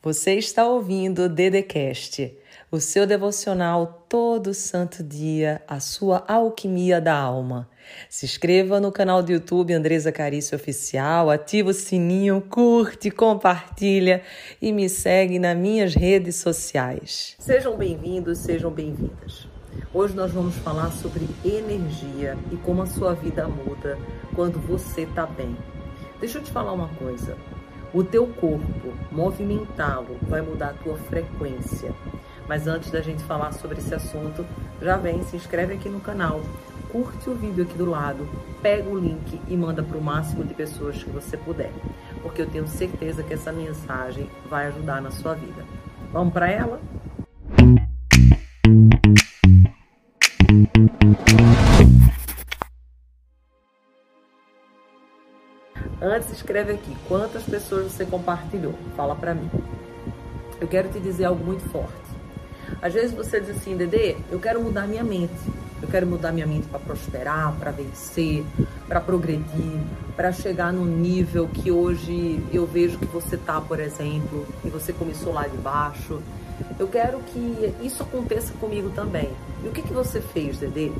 Você está ouvindo o Dedecast, o seu devocional todo santo dia, a sua alquimia da alma. Se inscreva no canal do YouTube Andresa Carício Oficial, ativa o sininho, curte, compartilha e me segue nas minhas redes sociais. Sejam bem-vindos, sejam bem-vindas. Hoje nós vamos falar sobre energia e como a sua vida muda quando você está bem. Deixa eu te falar uma coisa. O teu corpo, movimentá-lo, vai mudar a tua frequência. Mas antes da gente falar sobre esse assunto, já vem, se inscreve aqui no canal, curte o vídeo aqui do lado, pega o link e manda para o máximo de pessoas que você puder, porque eu tenho certeza que essa mensagem vai ajudar na sua vida. Vamos para ela? Escreve aqui quantas pessoas você compartilhou. Fala para mim. Eu quero te dizer algo muito forte. Às vezes você diz assim, Dedê, eu quero mudar minha mente. Eu quero mudar minha mente para prosperar, para vencer, para progredir, para chegar no nível que hoje eu vejo que você tá, por exemplo, e você começou lá de baixo. Eu quero que isso aconteça comigo também. E o que, que você fez, Dedê?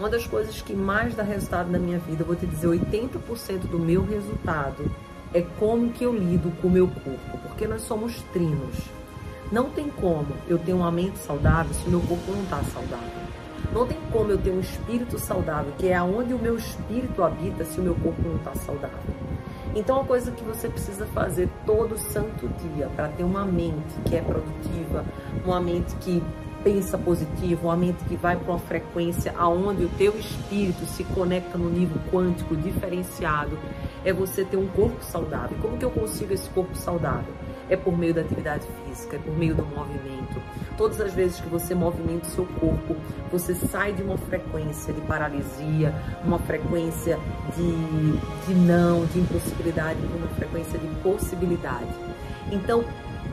Uma das coisas que mais dá resultado na minha vida, vou te dizer, 80% do meu resultado é como que eu lido com o meu corpo, porque nós somos trinos. Não tem como eu ter uma mente saudável se o meu corpo não está saudável. Não tem como eu ter um espírito saudável, que é aonde o meu espírito habita, se o meu corpo não está saudável. Então, uma coisa que você precisa fazer todo santo dia para ter uma mente que é produtiva, uma mente que pensa positivo, uma mente que vai para uma frequência aonde o teu espírito se conecta no nível quântico diferenciado, é você ter um corpo saudável. Como que eu consigo esse corpo saudável? É por meio da atividade física, é por meio do movimento. Todas as vezes que você movimenta o seu corpo, você sai de uma frequência de paralisia, uma frequência de, de não, de impossibilidade, para uma frequência de possibilidade. Então,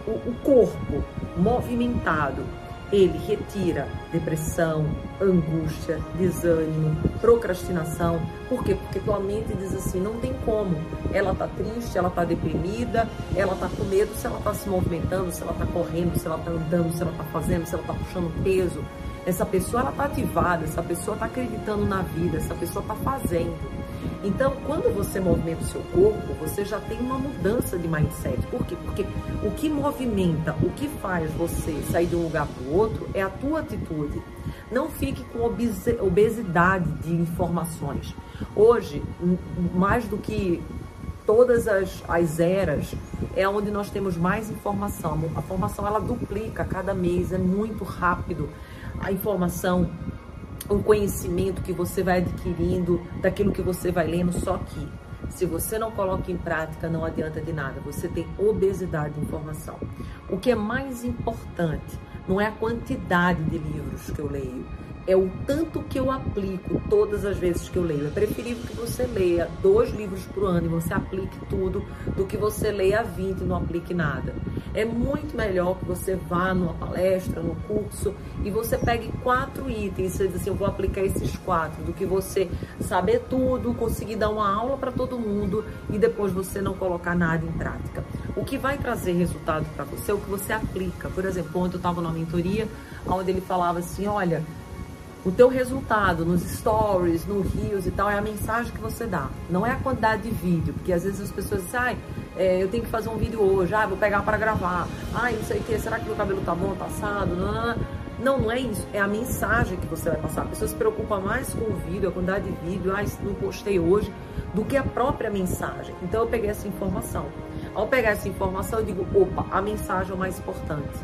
o, o corpo movimentado, ele retira depressão, angústia, desânimo, procrastinação. Por quê? Porque tua mente diz assim, não tem como. Ela tá triste, ela tá deprimida, ela tá com medo se ela tá se movimentando, se ela tá correndo, se ela tá andando, se ela tá fazendo, se ela tá puxando peso. Essa pessoa ela tá ativada, essa pessoa tá acreditando na vida, essa pessoa tá fazendo. Então, quando você movimenta o seu corpo, você já tem uma mudança de mindset. Por quê? Porque o que movimenta, o que faz você sair de um lugar para o outro é a tua atitude. Não fique com obesidade de informações. Hoje, mais do que todas as, as eras, é onde nós temos mais informação. A informação ela duplica cada mês, é muito rápido. A informação um conhecimento que você vai adquirindo daquilo que você vai lendo, só que se você não coloca em prática, não adianta de nada. Você tem obesidade de informação. O que é mais importante não é a quantidade de livros que eu leio, é o tanto que eu aplico todas as vezes que eu leio. É preferível que você leia dois livros por ano e você aplique tudo do que você leia 20 e não aplique nada. É muito melhor que você vá numa palestra, num curso e você pegue quatro itens e você diz assim, eu vou aplicar esses quatro, do que você saber tudo, conseguir dar uma aula para todo mundo e depois você não colocar nada em prática. O que vai trazer resultado para você é o que você aplica. Por exemplo, ontem eu estava numa mentoria onde ele falava assim, olha, o teu resultado nos stories, no rios e tal, é a mensagem que você dá. Não é a quantidade de vídeo, porque às vezes as pessoas dizem, ai, é, eu tenho que fazer um vídeo hoje, ah, vou pegar para gravar, ai, não sei o que, será que meu cabelo tá bom, tá assado? Não, não, não, não é isso, é a mensagem que você vai passar. A pessoa se preocupa mais com o vídeo, a quantidade de vídeo, ah, não postei hoje, do que a própria mensagem. Então eu peguei essa informação. Ao pegar essa informação, eu digo, opa, a mensagem é o mais importante.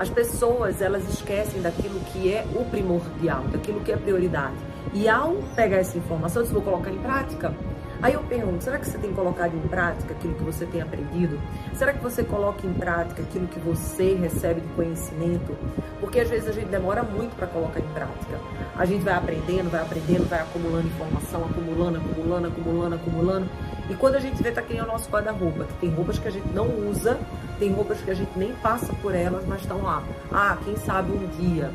As pessoas, elas esquecem daquilo que é o primordial, daquilo que é prioridade. E ao pegar essa informação, eu vou colocar em prática. Aí eu pergunto, será que você tem colocado em prática aquilo que você tem aprendido? Será que você coloca em prática aquilo que você recebe de conhecimento? Porque às vezes a gente demora muito para colocar em prática. A gente vai aprendendo, vai aprendendo, vai acumulando informação, acumulando, acumulando, acumulando, acumulando. E quando a gente vê, tá aqui o nosso guarda-roupa, que tem roupas que a gente não usa, tem roupas que a gente nem passa por elas, mas estão lá. Ah, quem sabe um dia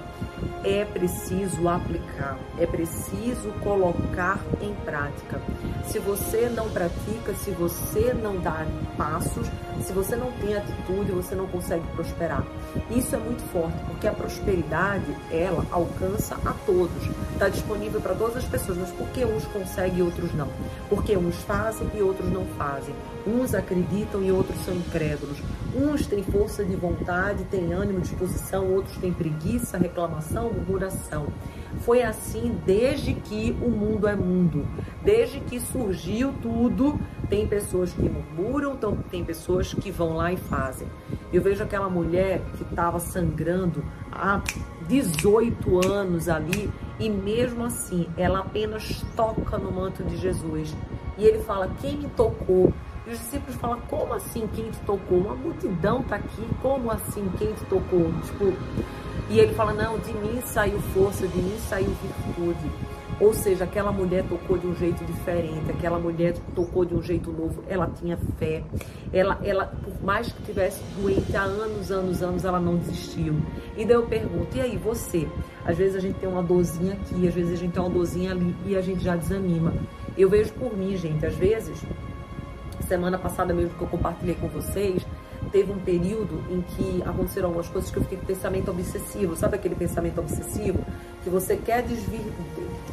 é preciso aplicar, é preciso colocar em prática. Se você não pratica, se você não dá passos, se você não tem atitude, você não consegue prosperar. Isso é muito forte, porque a prosperidade, ela alcança a todos. Está disponível para todas as pessoas, mas por que uns conseguem e outros não? Porque uns fazem e outros não fazem. Uns acreditam e outros são incrédulos. Uns têm força de vontade, têm ânimo, disposição, outros têm preguiça, reclamação, murmuração. Foi assim desde que o mundo é mundo. Desde que surgiu tudo, tem pessoas que murmuram, tem pessoas que vão lá e fazem. Eu vejo aquela mulher que estava sangrando há 18 anos ali e mesmo assim ela apenas toca no manto de Jesus. E ele fala: Quem me tocou? E os discípulos falam: Como assim quem te tocou? Uma multidão está aqui, como assim quem te tocou? Tipo, e ele fala: Não, de mim saiu força, de mim saiu virtude. Ou seja, aquela mulher tocou de um jeito diferente, aquela mulher tocou de um jeito novo, ela tinha fé. Ela, ela por mais que tivesse doente há anos, anos, anos, ela não desistiu. E daí eu pergunto: e aí, você? Às vezes a gente tem uma dorzinha aqui, às vezes a gente tem uma dorzinha ali e a gente já desanima. Eu vejo por mim, gente, às vezes, semana passada mesmo que eu compartilhei com vocês, teve um período em que aconteceram algumas coisas que eu fiquei com pensamento obsessivo. Sabe aquele pensamento obsessivo? Que você quer desvir,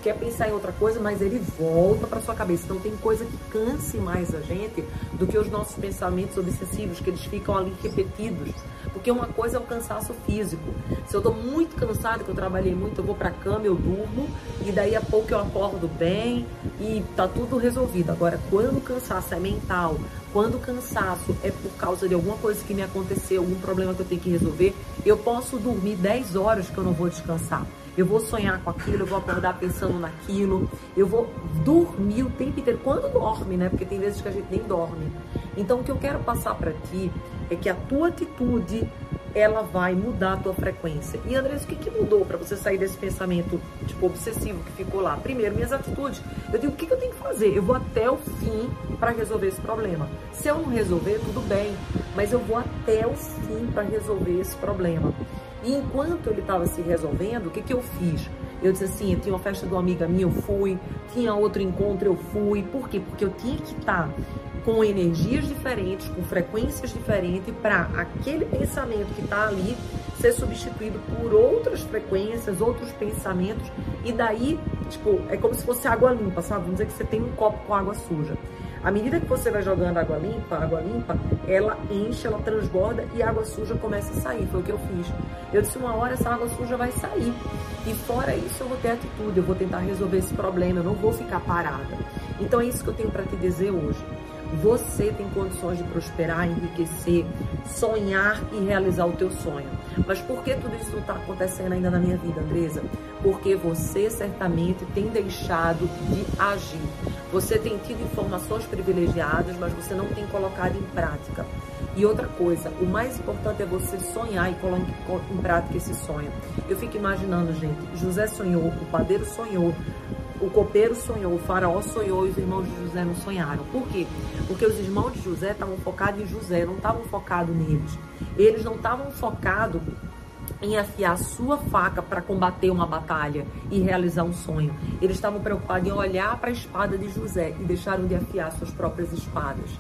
quer pensar em outra coisa, mas ele volta para sua cabeça. Então tem coisa que canse mais a gente do que os nossos pensamentos obsessivos, que eles ficam ali repetidos. Porque uma coisa é o cansaço físico. Se eu tô muito cansado, que eu trabalhei muito, eu vou pra cama, eu durmo, e daí a pouco eu acordo bem e tá tudo resolvido. Agora, quando o cansaço é mental, quando o cansaço é por causa de alguma coisa que me aconteceu, algum problema que eu tenho que resolver, eu posso dormir 10 horas que eu não vou descansar. Eu vou sonhar com aquilo, eu vou acordar pensando naquilo, eu vou dormir o tempo inteiro. Quando dorme, né? Porque tem vezes que a gente nem dorme. Então, o que eu quero passar para ti é que a tua atitude ela vai mudar a tua frequência. E Andrés, o que, que mudou para você sair desse pensamento tipo obsessivo que ficou lá? Primeiro, minhas atitudes. Eu digo, o que, que eu tenho que fazer? Eu vou até o fim para resolver esse problema. Se eu não resolver, tudo bem, mas eu vou até o fim para resolver esse problema. E enquanto ele estava se resolvendo, o que, que eu fiz? Eu disse assim, tinha uma festa de uma amiga minha, eu fui, tinha outro encontro, eu fui. Por quê? Porque eu tinha que estar com energias diferentes, com frequências diferentes, para aquele pensamento que está ali ser substituído por outras frequências, outros pensamentos, e daí, tipo, é como se fosse água limpa, sabe? Vamos dizer que você tem um copo com água suja. À medida que você vai jogando água limpa, água limpa, ela enche, ela transborda e a água suja começa a sair. Foi o que eu fiz. Eu disse, uma hora essa água suja vai sair. E fora isso, eu vou ter atitude, eu vou tentar resolver esse problema, eu não vou ficar parada. Então é isso que eu tenho para te dizer hoje. Você tem condições de prosperar, enriquecer, sonhar e realizar o teu sonho. Mas por que tudo isso não está acontecendo ainda na minha vida, Andresa? Porque você certamente tem deixado de agir. Você tem tido informações privilegiadas, mas você não tem colocado em prática. E outra coisa, o mais importante é você sonhar e colocar em prática esse sonho. Eu fico imaginando, gente, José sonhou, o padeiro sonhou, o copeiro sonhou, o faraó sonhou e os irmãos de José não sonharam. Por quê? Porque os irmãos de José estavam focados em José, não estavam focados neles. Eles não estavam focados em afiar sua faca para combater uma batalha e realizar um sonho. Eles estavam preocupados em olhar para a espada de José e deixaram de afiar suas próprias espadas.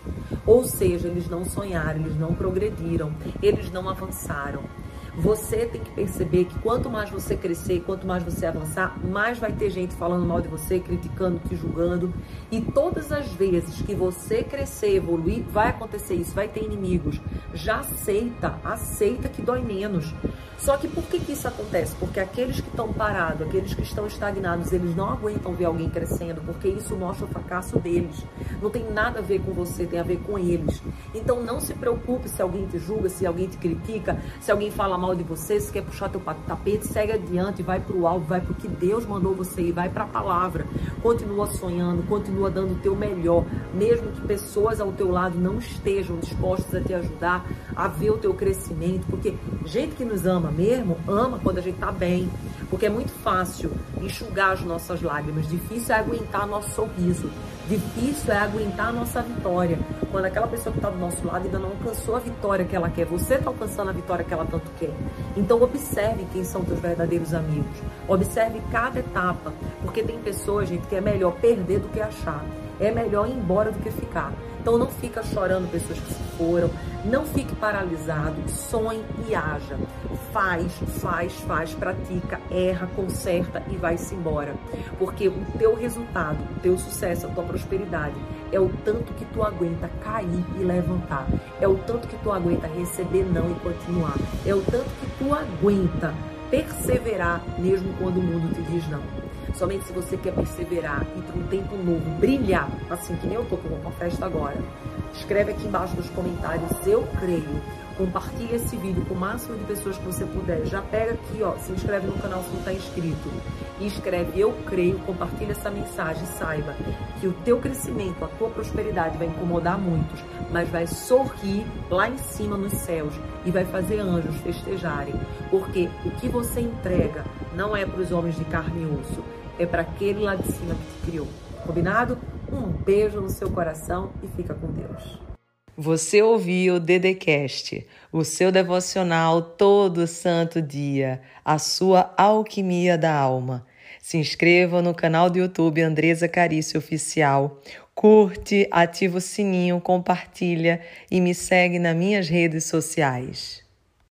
Ou seja, eles não sonharam, eles não progrediram, eles não avançaram. Você tem que perceber que quanto mais você crescer, quanto mais você avançar, mais vai ter gente falando mal de você, criticando, te julgando. E todas as vezes que você crescer, evoluir, vai acontecer isso, vai ter inimigos. Já aceita, aceita que dói menos. Só que por que, que isso acontece? Porque aqueles que estão parados, aqueles que estão estagnados, eles não aguentam ver alguém crescendo, porque isso mostra o fracasso deles. Não tem nada a ver com você, tem a ver com eles. Então não se preocupe se alguém te julga, se alguém te critica, se alguém fala mal de você, se quer puxar teu tapete, segue adiante, vai para o alvo, vai para o que Deus mandou você ir, vai para a palavra. Continua sonhando, continua dando o teu melhor, mesmo que pessoas ao teu lado não estejam dispostas a te ajudar a ver o teu crescimento, porque gente que nos ama mesmo, ama quando a gente tá bem, porque é muito fácil enxugar as nossas lágrimas, difícil é aguentar nosso sorriso, difícil é aguentar nossa vitória. Quando aquela pessoa que está do nosso lado ainda não alcançou a vitória que ela quer, você está alcançando a vitória que ela tanto quer. Então observe quem são teus verdadeiros amigos. Observe cada etapa, porque tem pessoas, gente, que é melhor perder do que achar. É melhor ir embora do que ficar. Então não fica chorando pessoas que se foram, não fique paralisado, sonhe e haja. Faz, faz, faz, pratica, erra, conserta e vai-se embora. Porque o teu resultado, o teu sucesso, a tua prosperidade é o tanto que tu aguenta cair e levantar. É o tanto que tu aguenta receber não e continuar. É o tanto que tu aguenta perseverar mesmo quando o mundo te diz não. Somente se você quer perseverar e para um tempo novo brilhar, assim que nem eu tô com uma festa agora, escreve aqui embaixo nos comentários eu creio. Compartilhe esse vídeo com o máximo de pessoas que você puder. Já pega aqui, ó, se inscreve no canal se não está inscrito. E escreve eu creio, compartilha essa mensagem. Saiba que o teu crescimento, a tua prosperidade vai incomodar muitos, mas vai sorrir lá em cima nos céus e vai fazer anjos festejarem. Porque o que você entrega não é para os homens de carne e osso, é para aquele lá de cima que te criou. Combinado? Um beijo no seu coração e fica com Deus. Você ouviu o Dedecast, o seu devocional todo santo dia, a sua alquimia da alma. Se inscreva no canal do YouTube Andresa Carício Oficial. Curte, ativa o sininho, compartilha e me segue nas minhas redes sociais.